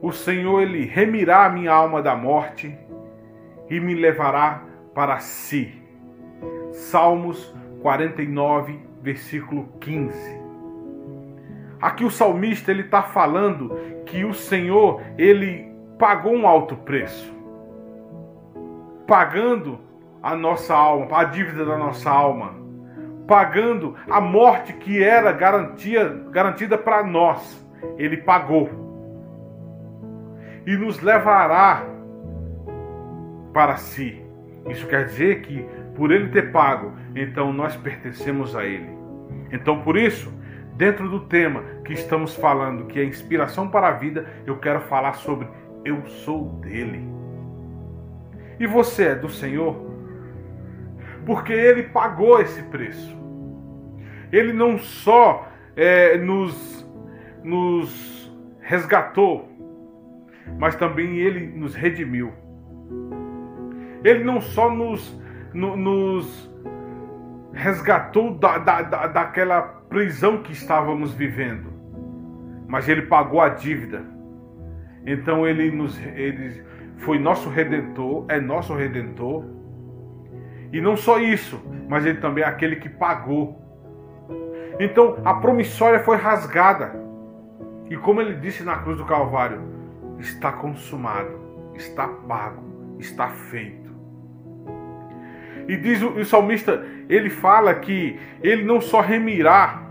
o Senhor ele remirá a minha alma da morte e me levará para si. Salmos 49, versículo 15. Aqui o salmista ele está falando que o Senhor ele pagou um alto preço, pagando a nossa alma, a dívida da nossa alma, pagando a morte que era garantia, garantida para nós. Ele pagou e nos levará para si. Isso quer dizer que por ele ter pago, então nós pertencemos a ele. Então por isso, dentro do tema que estamos falando, que é inspiração para a vida, eu quero falar sobre eu sou dele. E você é do Senhor? Porque ele pagou esse preço. Ele não só é, nos, nos resgatou, mas também ele nos redimiu. Ele não só nos, no, nos resgatou da, da, da, daquela prisão que estávamos vivendo, mas ele pagou a dívida. Então ele nos ele foi nosso redentor, é nosso redentor. E não só isso, mas ele também é aquele que pagou. Então a promissória foi rasgada. E como ele disse na cruz do Calvário, está consumado, está pago, está feito. E diz o, o salmista, ele fala que ele não só remirá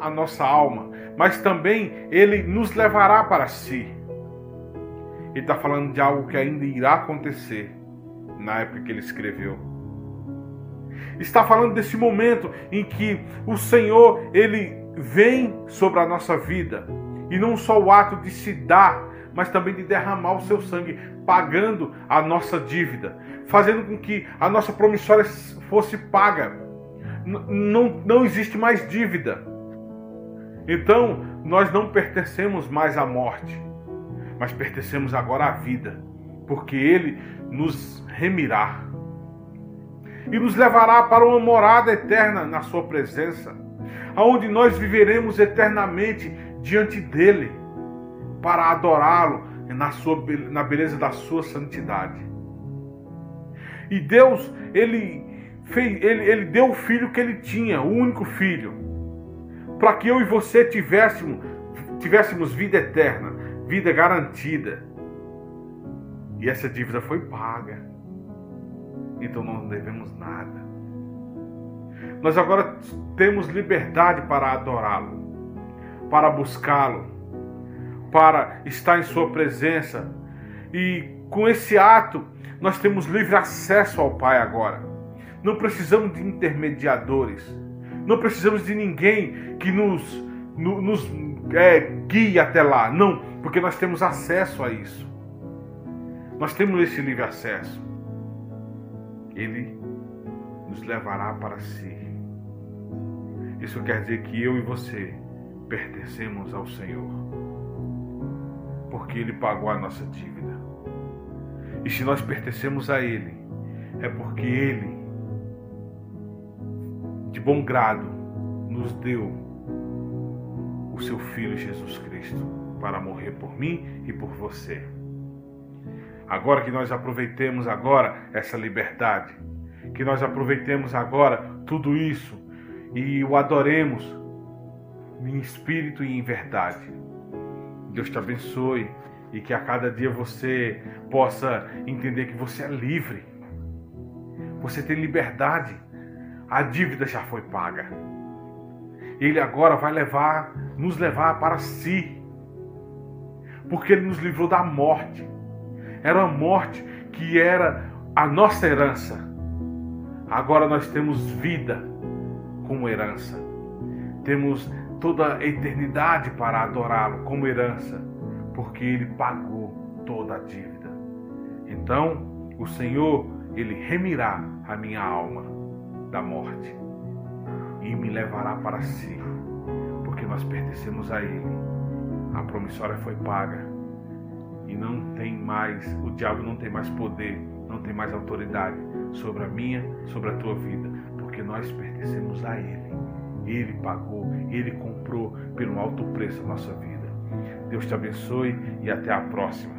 a nossa alma, mas também ele nos levará para si. Ele está falando de algo que ainda irá acontecer na época que ele escreveu. Está falando desse momento em que o Senhor ele vem sobre a nossa vida e não só o ato de se dar, mas também de derramar o seu sangue, pagando a nossa dívida, fazendo com que a nossa promissória fosse paga. não, não existe mais dívida. Então, nós não pertencemos mais à morte, mas pertencemos agora à vida, porque Ele nos remirá e nos levará para uma morada eterna na Sua presença, aonde nós viveremos eternamente diante dEle, para adorá-lo na, sua, na beleza da Sua santidade. E Deus, ele, fez, ele, ele deu o filho que ele tinha, o único filho, para que eu e você tivéssemos, tivéssemos vida eterna, vida garantida. E essa dívida foi paga. Então não devemos nada. Nós agora temos liberdade para adorá-lo, para buscá-lo, para estar em Sua presença. E com esse ato, nós temos livre acesso ao Pai agora. Não precisamos de intermediadores. Não precisamos de ninguém que nos, nos é, guie até lá. Não, porque nós temos acesso a isso. Nós temos esse livre acesso. Ele nos levará para si. Isso quer dizer que eu e você pertencemos ao Senhor. Porque Ele pagou a nossa dívida. E se nós pertencemos a Ele, é porque Ele, de bom grado, nos deu o seu Filho Jesus Cristo para morrer por mim e por você. Agora que nós aproveitemos agora essa liberdade, que nós aproveitemos agora tudo isso e o adoremos em espírito e em verdade. Deus te abençoe e que a cada dia você possa entender que você é livre. Você tem liberdade. A dívida já foi paga. Ele agora vai levar, nos levar para si. Porque ele nos livrou da morte. Era a morte que era a nossa herança. Agora nós temos vida como herança. Temos toda a eternidade para adorá-lo como herança porque ele pagou toda a dívida. Então, o Senhor, ele remirá a minha alma da morte e me levará para si, porque nós pertencemos a ele. A promissória foi paga e não tem mais, o diabo não tem mais poder, não tem mais autoridade sobre a minha, sobre a tua vida, porque nós pertencemos a ele. Ele pagou, ele comprou pelo alto preço a nossa vida. Deus te abençoe e até a próxima.